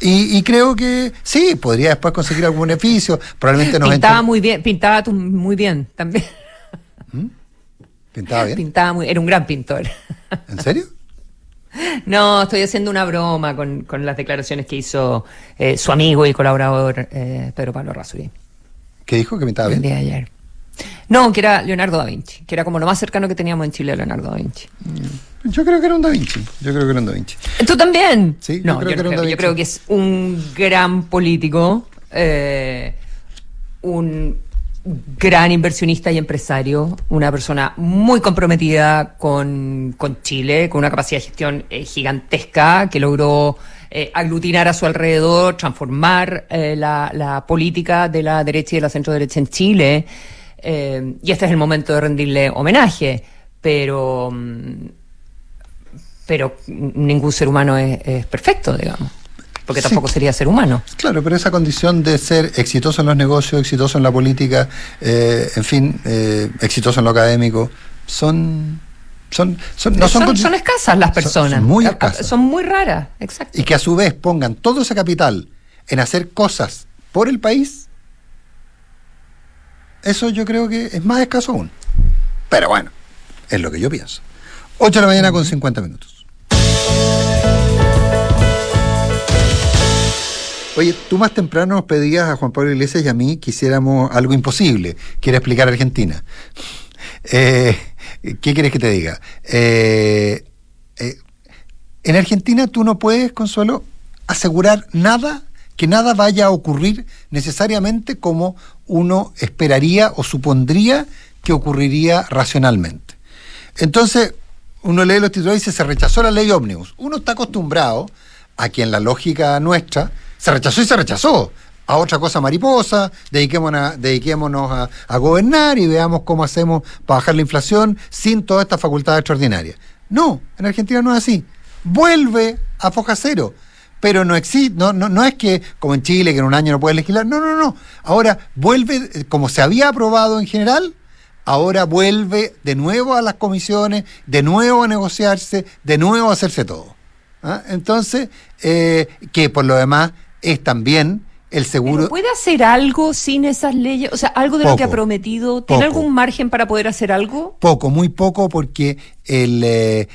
Y, y, creo que sí, podría después conseguir algún beneficio. Probablemente nos Pintaba muy bien, pintaba tú muy bien también. ¿Mm? ¿Pintaba bien? Pintaba muy, era un gran pintor. ¿En serio? No, estoy haciendo una broma con, con las declaraciones que hizo eh, su amigo y colaborador eh, Pedro Pablo Razuri. ¿Qué dijo? ¿Que pintaba bien? El día de ayer. No, que era Leonardo da Vinci, que era como lo más cercano que teníamos en Chile a Leonardo da Vinci. Yo creo que era un Da Vinci. Yo creo que era un Da Vinci. ¿Tú también? Sí, no, yo, creo, yo creo que es un gran político, eh, un gran inversionista y empresario, una persona muy comprometida con, con Chile, con una capacidad de gestión eh, gigantesca que logró eh, aglutinar a su alrededor, transformar eh, la, la, política de la derecha y de la centro derecha en Chile. y este es el momento de rendirle homenaje, pero mm, pero ningún ser humano es, perfecto, digamos porque tampoco sería ser humano. Claro, pero esa condición de ser exitoso en los negocios, exitoso en la política, eh, en fin, eh, exitoso en lo académico, son son, son, no son, son, escasas las personas. Son, muy escasas. Son muy raras, exacto. Y que a su vez pongan todo ese capital en hacer cosas por el país, eso yo creo que es más escaso aún. Pero bueno, es lo que yo pienso. 8 de la mañana con 50 minutos. Oye, tú más temprano nos pedías a Juan Pablo Iglesias y a mí que hiciéramos algo imposible, quiere explicar Argentina. Eh, ¿Qué quieres que te diga? Eh, eh, en Argentina tú no puedes, Consuelo, asegurar nada, que nada vaya a ocurrir necesariamente como uno esperaría o supondría que ocurriría racionalmente. Entonces, uno lee los titulares y dice, se rechazó la ley ómnibus. Uno está acostumbrado a que en la lógica nuestra se rechazó y se rechazó. A otra cosa mariposa, dediquémonos, a, dediquémonos a, gobernar y veamos cómo hacemos para bajar la inflación sin todas estas facultades extraordinarias. No, en Argentina no es así. Vuelve a foja cero. Pero no existe, no, no, no es que como en Chile, que en un año no puede legislar, no, no, no. Ahora vuelve, como se había aprobado en general, ahora vuelve de nuevo a las comisiones, de nuevo a negociarse, de nuevo a hacerse todo. ¿ah? Entonces, eh, que por lo demás es también el seguro. ¿Puede hacer algo sin esas leyes? O sea, algo de lo que ha prometido. ¿Tiene algún margen para poder hacer algo? Poco, muy poco, porque el, eh,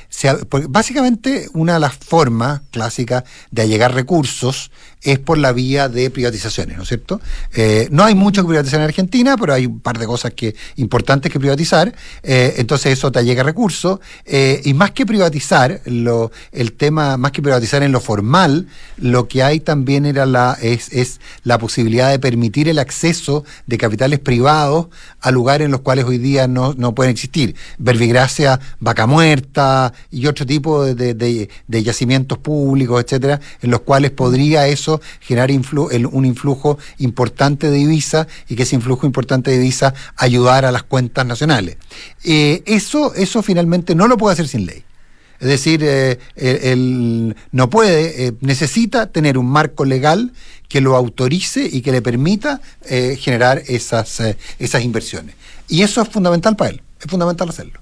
básicamente una de las formas clásicas de allegar recursos es por la vía de privatizaciones, ¿no es cierto? Eh, no hay mucho que privatizar en Argentina, pero hay un par de cosas que importantes que privatizar, eh, entonces eso te allega recursos, y más que privatizar, lo, el tema, más que privatizar en lo formal, lo que hay también era la, es, es la posibilidad de permitir el acceso de capitales privados a lugares en los cuales hoy día no, no pueden existir. Verbigracia, vaca muerta y otro tipo de, yacimientos públicos, etcétera, en los cuales podría eso generar un influjo importante de divisa y que ese influjo importante de divisa ayudar a las cuentas nacionales. Eh, eso, eso finalmente no lo puede hacer sin ley. Es decir, eh, él, no puede, eh, necesita tener un marco legal que lo autorice y que le permita generar esas, esas inversiones. Y eso es fundamental para él, es fundamental hacerlo.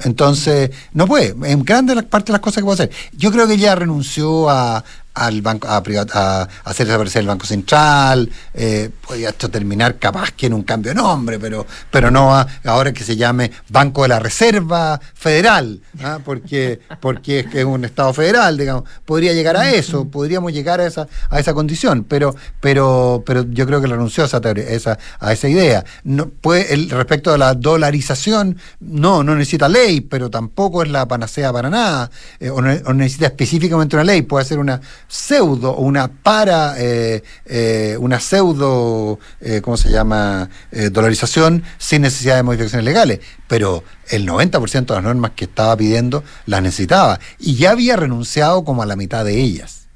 Entonces, no puede. En grande parte de las cosas que puede hacer. Yo creo que ya renunció a, al banco a, a, hacer desaparecer el Banco Central, eh, podría esto terminar capaz que en un cambio de nombre, pero, pero no ahora que se llame Banco de la Reserva Federal, ¿ah? porque, porque es, un Estado federal, digamos, podría llegar a eso, podríamos llegar a esa, a esa condición, pero, pero, pero yo creo que renunció a esa, esa, a esa idea. No, puede, respecto a la dolarización, no, no necesita ley, pero tampoco es la panacea para nada, eh, o, o necesita específicamente una ley, puede ser una pseudo una para, eh, eh, una pseudo, eh, ¿cómo se llama?, dolarización sin necesidad de modificaciones legales. Pero el 90% de las normas que estaba pidiendo las necesitaba y ya había renunciado como a la mitad de ellas.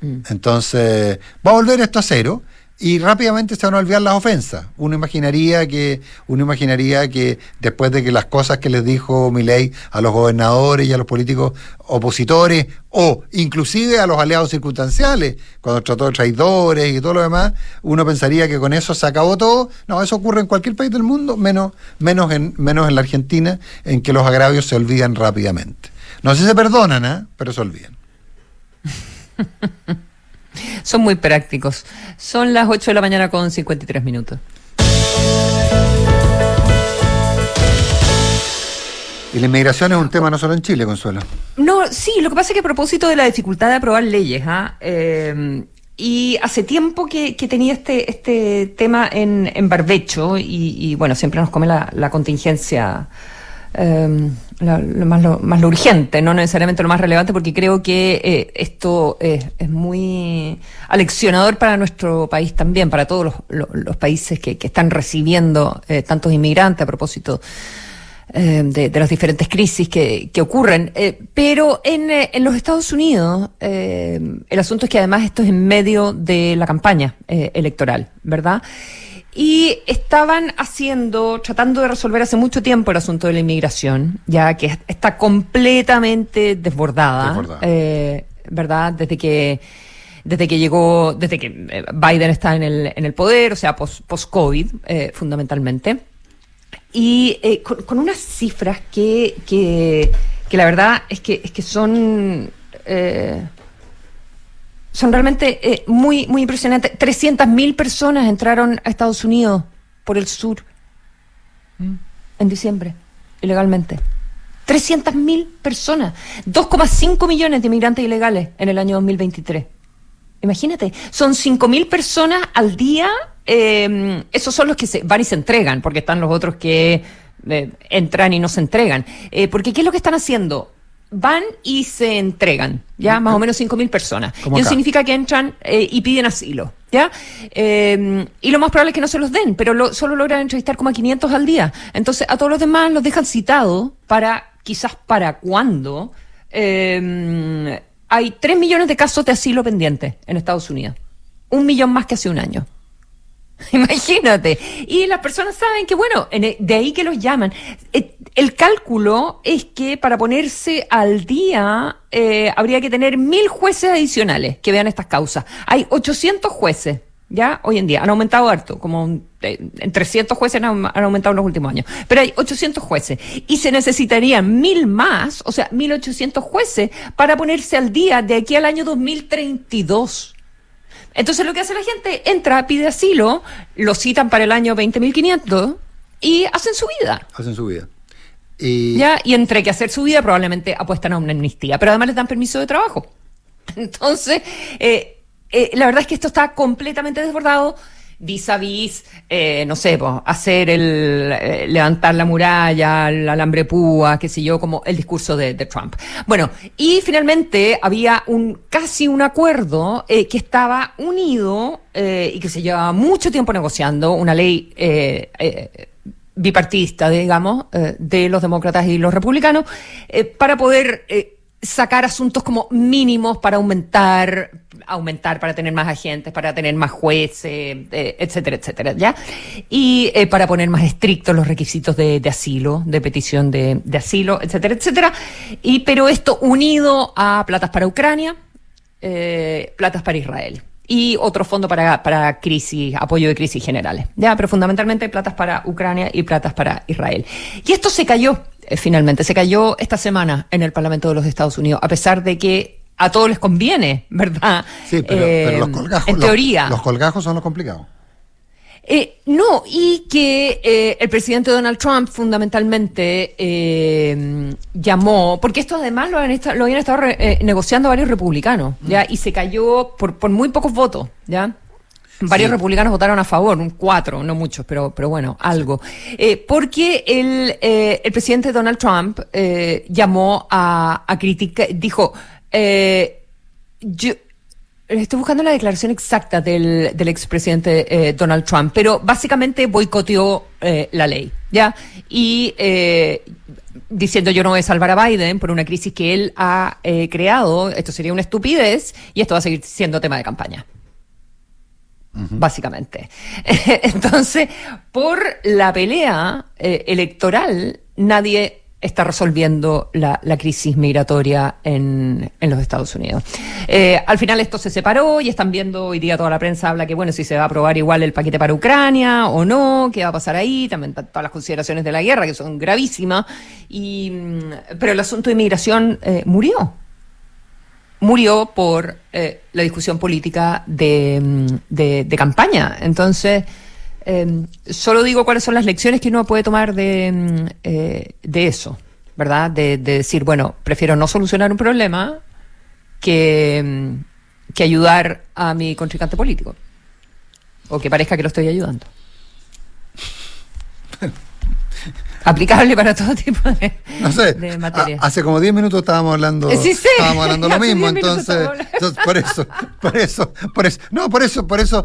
Mm. Entonces, va a volver esto a cero y rápidamente se van a olvidar las ofensas. Uno imaginaría que, uno imaginaría que después de que las cosas que les dijo Milei a los gobernadores y a los políticos opositores, o inclusive a los aliados circunstanciales, cuando trató de traidores y todo lo demás, uno pensaría que con eso se acabó todo. No, eso ocurre en cualquier país del mundo, menos, menos, en, menos en la Argentina, en que los agravios se olvidan rápidamente. No sé si se perdonan, ¿eh? pero se olvidan. Son muy prácticos. Son las 8 de la mañana con 53 minutos. Y la inmigración es un tema no solo en Chile, Consuelo. No, sí, lo que pasa es que a propósito de la dificultad de aprobar leyes, ¿ah? Eh, y hace tiempo que, tenía este, este tema en, en barbecho y, bueno, siempre nos come la, contingencia. Em, lo, más, lo, más lo urgente, no necesariamente lo más relevante, porque creo que eh, esto es, muy aleccionador para nuestro país también, para todos los, países que, están recibiendo eh, tantos inmigrantes a propósito eh, de, las diferentes crisis que, ocurren. Eh, pero en, eh, en, los Estados Unidos, el asunto es que además esto es en medio de la campaña electoral, ¿verdad? Y estaban haciendo, tratando de resolver hace mucho tiempo el asunto de la inmigración, ya que está completamente desbordada, ¿verdad? Desde que desde que llegó, desde que Biden está en el, en el poder, o sea, post-COVID, fundamentalmente y eh, con, unas cifras que, que, la verdad es que, es que son, eh, son realmente eh, muy, muy impresionantes. 300.000 personas entraron a Estados Unidos por el sur en diciembre, ilegalmente. 300.000 personas, 2,5 millones de inmigrantes ilegales en el año 2023. Imagínate, son 5.000 personas al día eh, esos son los que se van y se entregan, porque están los otros que eh, entran y no se entregan. Eh, porque ¿qué es lo que están haciendo? Van y se entregan, ¿ya? Más o menos 5.000 personas. Y eso significa que entran eh, y piden asilo, ¿ya? Em, y lo más probable es que no se los den, pero solo logran entrevistar como a 500 al día. Entonces, a todos los demás los dejan citados para, quizás para cuándo, em, hay 3 millones de casos de asilo pendientes en Estados Unidos. Un millón más que hace un año. Imagínate. Y las personas saben que, bueno, e, de ahí que los llaman. Eh, el cálculo es que para ponerse al día eh, habría que tener mil jueces adicionales que vean estas causas. Hay 800 jueces. Ya, hoy en día, han aumentado harto, como eh, en 300 jueces han, aumentado en los últimos años, pero hay 800 jueces y se necesitarían mil más, o sea, 1800 jueces para ponerse al día de aquí al año 2032. Entonces lo que hace la gente, entra, pide asilo, lo citan para el año 20.500 y hacen su vida. Hacen su vida. Ya, y entre que hacer su vida probablemente apuestan a una amnistía, pero además les dan permiso de trabajo. Entonces, eh, eh, la verdad es que esto está completamente desbordado vis a vis, eh, no sé, hacer el, eh, levantar la muralla, el alambre púa, qué sé yo, como el discurso de, Trump. Bueno, y finalmente había un, casi un acuerdo eh, que estaba unido y que se llevaba mucho tiempo negociando, una ley bipartista, digamos, de los demócratas y los republicanos, para poder sacar asuntos como mínimos para aumentar, aumentar para tener más agentes, para tener más jueces, eh, etcétera, etcétera, ¿ya? Y eh, para poner más estrictos los requisitos de, asilo, de petición de, asilo, etcétera, etcétera. Y pero esto unido a platas para Ucrania, eh, platas para Israel y otro fondo para, para crisis, apoyo de crisis generales. Ya, pero fundamentalmente platas para Ucrania y platas para Israel. Y esto se cayó eh, finalmente. Se cayó esta semana en el Parlamento de los Estados Unidos, a pesar de que a todos les conviene, ¿verdad? Sí, pero, los eh, colgajos. En teoría. Los, colgajos son los complicados. Eh, no, y que el presidente Donald Trump fundamentalmente llamó, porque esto además lo, han lo habían estado negociando varios republicanos, ¿ya? Y se cayó por, por muy pocos votos, ¿ya? Varios republicanos votaron a favor, un cuatro, no muchos, pero, pero bueno, algo. Eh, porque el, eh, el presidente Donald Trump eh, llamó a, a criticar, dijo, eh, yo, Estoy buscando la declaración exacta del, del expresidente eh, Donald Trump, pero básicamente boicoteó eh, la ley, ¿ya? Y eh, diciendo yo no voy a salvar a Biden por una crisis que él ha creado, esto sería una estupidez y esto va a seguir siendo tema de campaña básicamente. Entonces, por la pelea electoral, nadie está resolviendo la, crisis migratoria en, en, los Estados Unidos. Eh, al final esto se separó y están viendo, hoy día toda la prensa habla que, bueno, si se va a aprobar igual el paquete para Ucrania o no, qué va a pasar ahí, también todas las consideraciones de la guerra que son gravísimas, y, mm, pero el asunto de inmigración eh, murió murió por eh, la discusión política de, mm, de, campaña. Entonces, eh, solo digo cuáles son las lecciones que uno puede tomar de, mm, eh, de eso, ¿verdad? De, de, decir, bueno, prefiero no solucionar un problema que, mm, que ayudar a mi contrincante político. O que parezca que lo estoy ayudando. Aplicable para todo tipo de, No sé, de materia. a- hace como 10 minutos estábamos hablando, sí sé. estábamos hablando lo mismo, 10 minutos entonces, entonces, por eso, por eso, por eso, no, por eso, por eso